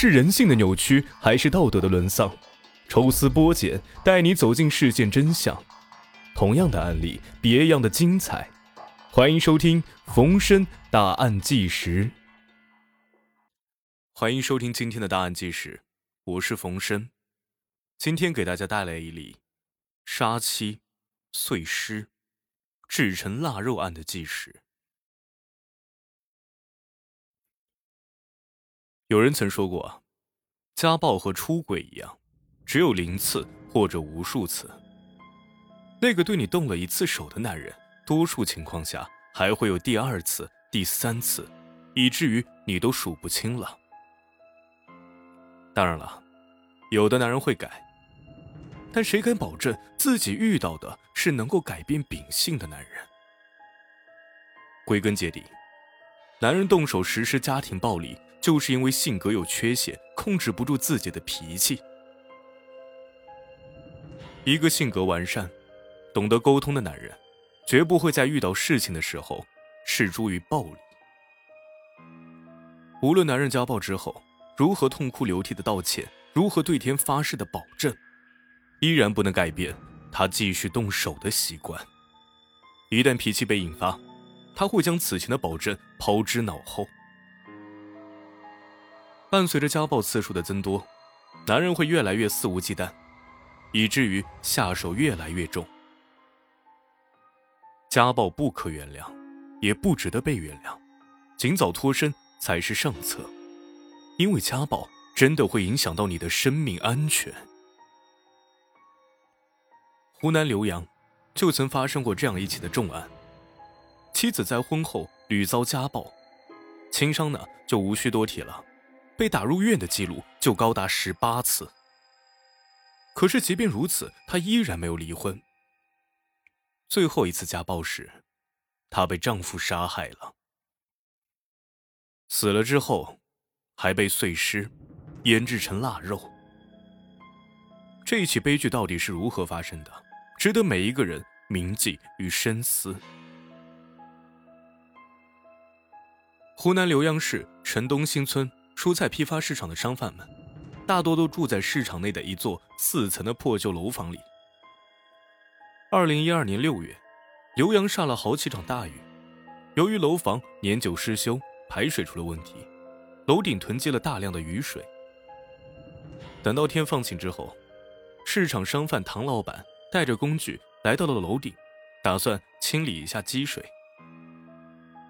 是人性的扭曲，还是道德的沦丧？抽丝剥茧，带你走进事件真相。同样的案例，别样的精彩。欢迎收听《逢生大案纪实》。欢迎收听今天的大案纪实，我是冯生。今天给大家带来一例杀妻、碎尸、制成腊肉案的纪实。有人曾说过，家暴和出轨一样。只有零次或者无数次，那个对你动了一次手的男人，多数情况下还会有第二次、第三次，以至于你都数不清了。当然了，有的男人会改，但谁敢保证自己遇到的是能够改变秉性的男人？归根结底，男人动手实施家庭暴力，就是因为性格有缺陷，控制不住自己的脾气。一个性格完善、懂得沟通的男人，绝不会在遇到事情的时候置诸于暴力。无论男人家暴之后如何痛哭流涕的道歉，如何对天发誓的保证，依然不能改变他继续动手的习惯。一旦脾气被引发，他会将此前的保证抛之脑后。伴随着家暴次数的增多，男人会越来越肆无忌惮。以至于下手越来越重。家暴不可原谅，也不值得被原谅，尽早脱身才是上策。因为家暴真的会影响到你的生命安全。湖南浏阳就曾发生过这样一起的重案：妻子在婚后屡遭家暴，轻伤呢就无需多提了，被打入院的记录就高达十八次。可是，即便如此，她依然没有离婚。最后一次家暴时，她被丈夫杀害了。死了之后，还被碎尸，腌制成腊肉。这一起悲剧到底是如何发生的？值得每一个人铭记与深思。湖南浏阳市城东新村蔬菜批发市场的商贩们。大多都住在市场内的一座四层的破旧楼房里。二零一二年六月，浏阳下了好几场大雨，由于楼房年久失修，排水出了问题，楼顶囤积了大量的雨水。等到天放晴之后，市场商贩唐老板带着工具来到了楼顶，打算清理一下积水。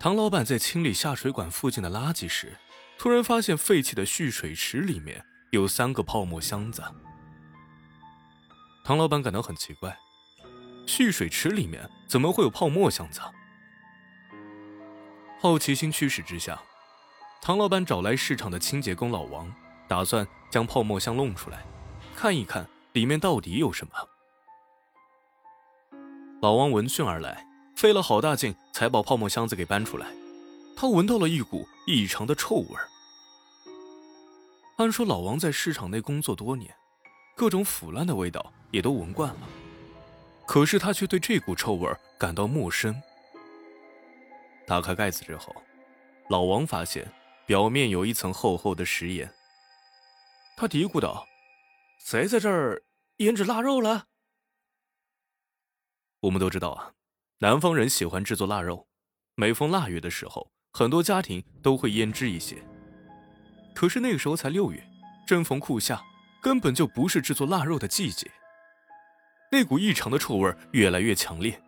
唐老板在清理下水管附近的垃圾时，突然发现废弃的蓄水池里面。有三个泡沫箱子，唐老板感到很奇怪，蓄水池里面怎么会有泡沫箱子？好奇心驱使之下，唐老板找来市场的清洁工老王，打算将泡沫箱弄出来，看一看里面到底有什么。老王闻讯而来，费了好大劲才把泡沫箱子给搬出来，他闻到了一股异常的臭味儿。按说老王在市场内工作多年，各种腐烂的味道也都闻惯了，可是他却对这股臭味感到陌生。打开盖子之后，老王发现表面有一层厚厚的食盐。他嘀咕道：“谁在这儿腌制腊肉了？”我们都知道啊，南方人喜欢制作腊肉，每逢腊月的时候，很多家庭都会腌制一些。可是那个时候才六月，正逢酷夏，根本就不是制作腊肉的季节。那股异常的臭味越来越强烈，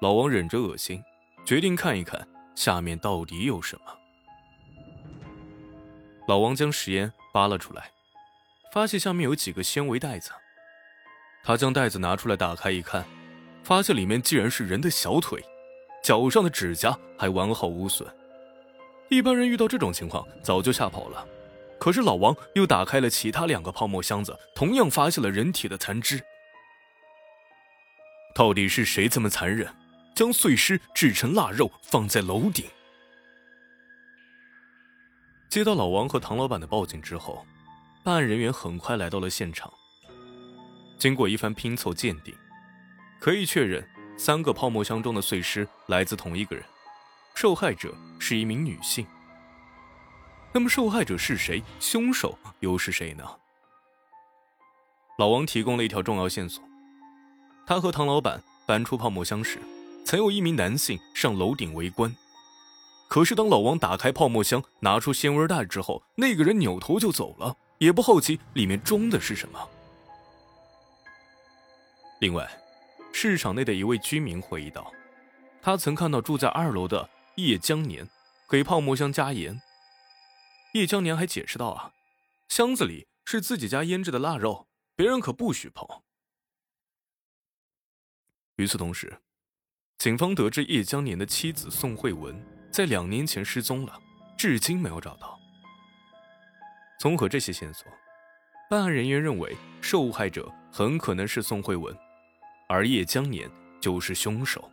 老王忍着恶心，决定看一看下面到底有什么。老王将食盐扒了出来，发现下面有几个纤维袋子。他将袋子拿出来打开一看，发现里面竟然是人的小腿，脚上的指甲还完好无损。一般人遇到这种情况早就吓跑了，可是老王又打开了其他两个泡沫箱子，同样发现了人体的残肢。到底是谁这么残忍，将碎尸制成腊肉放在楼顶？接到老王和唐老板的报警之后，办案人员很快来到了现场。经过一番拼凑鉴定，可以确认三个泡沫箱中的碎尸来自同一个人。受害者是一名女性。那么受害者是谁？凶手又是谁呢？老王提供了一条重要线索：他和唐老板搬出泡沫箱时，曾有一名男性上楼顶围观。可是当老王打开泡沫箱，拿出纤维袋之后，那个人扭头就走了，也不好奇里面装的是什么。另外，市场内的一位居民回忆道，他曾看到住在二楼的叶江年给泡沫箱加盐。叶江年还解释道：“啊，箱子里是自己家腌制的腊肉，别人可不许碰。”与此同时，警方得知叶江年的妻子宋慧文在两年前失踪了，至今没有找到。综合这些线索，办案人员认为受害者很可能是宋慧文，而叶江年就是凶手。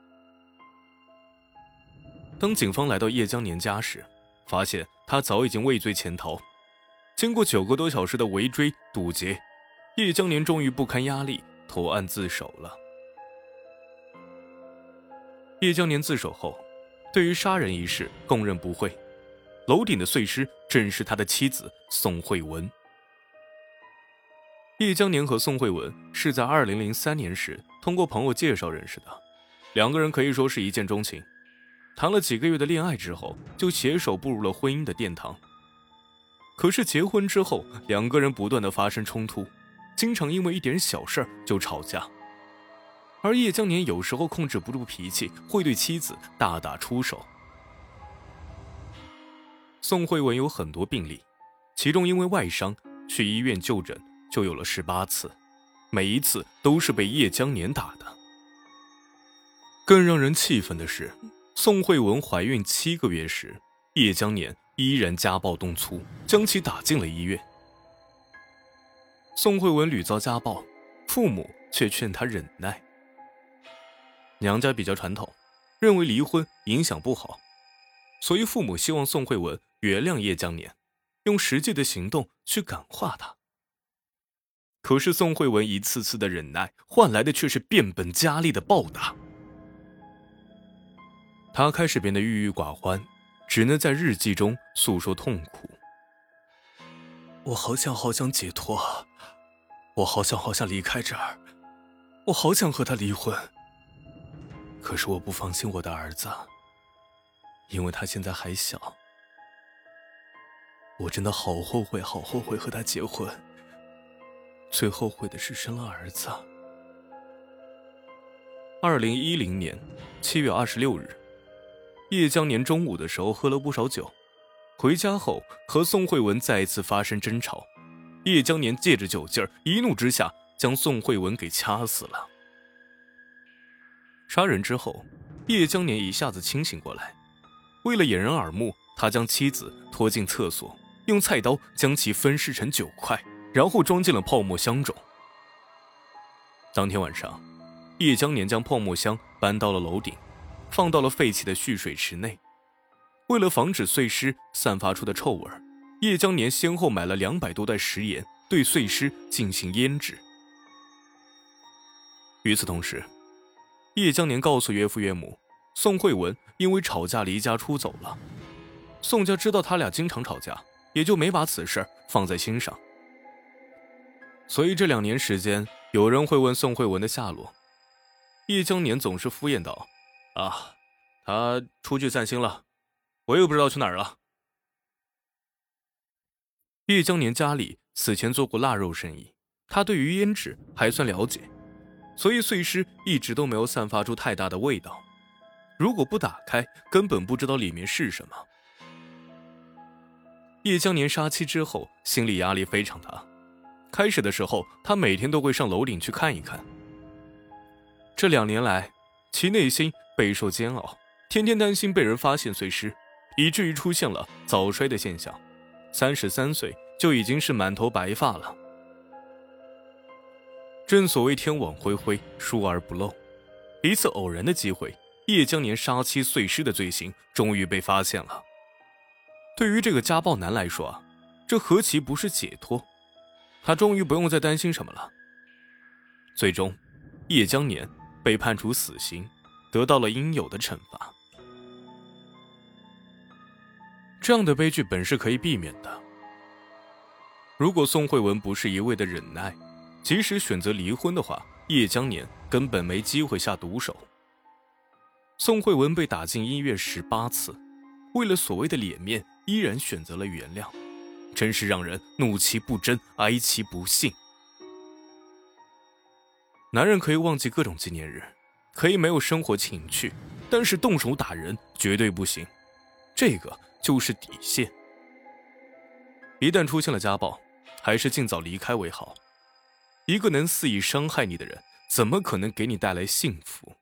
当警方来到叶江年家时，发现他早已经畏罪潜逃。经过九个多小时的围追堵截，叶江年终于不堪压力投案自首了。叶江年自首后，对于杀人一事供认不讳。楼顶的碎尸正是他的妻子宋慧文。叶江年和宋慧文是在2003年时通过朋友介绍认识的，两个人可以说是一见钟情。谈了几个月的恋爱之后，就携手步入了婚姻的殿堂。可是结婚之后，两个人不断的发生冲突，经常因为一点小事就吵架。而叶江年有时候控制不住脾气，会对妻子大打出手。宋慧文有很多病例，其中因为外伤去医院就诊就有了十八次，每一次都是被叶江年打的。更让人气愤的是。宋慧文怀孕七个月时，叶江年依然家暴动粗，将其打进了医院。宋慧文屡遭家暴，父母却劝她忍耐。娘家比较传统，认为离婚影响不好，所以父母希望宋慧文原谅叶江年，用实际的行动去感化他。可是宋慧文一次次的忍耐，换来的却是变本加厉的暴打。他开始变得郁郁寡欢，只能在日记中诉说痛苦。我好想好想解脱，我好想好想离开这儿，我好想和他离婚。可是我不放心我的儿子，因为他现在还小。我真的好后悔，好后悔和他结婚。最后悔的是生了儿子。二零一零年七月二十六日。叶江年中午的时候喝了不少酒，回家后和宋慧文再次发生争吵。叶江年借着酒劲儿，一怒之下将宋慧文给掐死了。杀人之后，叶江年一下子清醒过来，为了掩人耳目，他将妻子拖进厕所，用菜刀将其分尸成九块，然后装进了泡沫箱中。当天晚上，叶江年将泡沫箱搬到了楼顶。放到了废弃的蓄水池内。为了防止碎尸散发出的臭味，叶江年先后买了两百多袋食盐，对碎尸进行腌制。与此同时，叶江年告诉岳父岳母，宋慧文因为吵架离家出走了。宋家知道他俩经常吵架，也就没把此事放在心上。所以这两年时间，有人会问宋慧文的下落，叶江年总是敷衍道。啊，他出去散心了，我也不知道去哪儿了。叶江年家里此前做过腊肉生意，他对于腌制还算了解，所以碎尸一直都没有散发出太大的味道。如果不打开，根本不知道里面是什么。叶江年杀妻之后，心理压力非常大。开始的时候，他每天都会上楼顶去看一看。这两年来，其内心。备受煎熬，天天担心被人发现碎尸，以至于出现了早衰的现象。三十三岁就已经是满头白发了。正所谓天网恢恢，疏而不漏。一次偶然的机会，叶江年杀妻碎尸的罪行终于被发现了。对于这个家暴男来说，这何其不是解脱？他终于不用再担心什么了。最终，叶江年被判处死刑。得到了应有的惩罚。这样的悲剧本是可以避免的。如果宋慧文不是一味的忍耐，即使选择离婚的话，叶江年根本没机会下毒手。宋慧文被打进医院十八次，为了所谓的脸面，依然选择了原谅，真是让人怒其不争，哀其不幸。男人可以忘记各种纪念日，可以没有生活情趣，但是动手打人绝对不行，这个就是底线。一旦出现了家暴，还是尽早离开为好。一个能肆意伤害你的人，怎么可能给你带来幸福？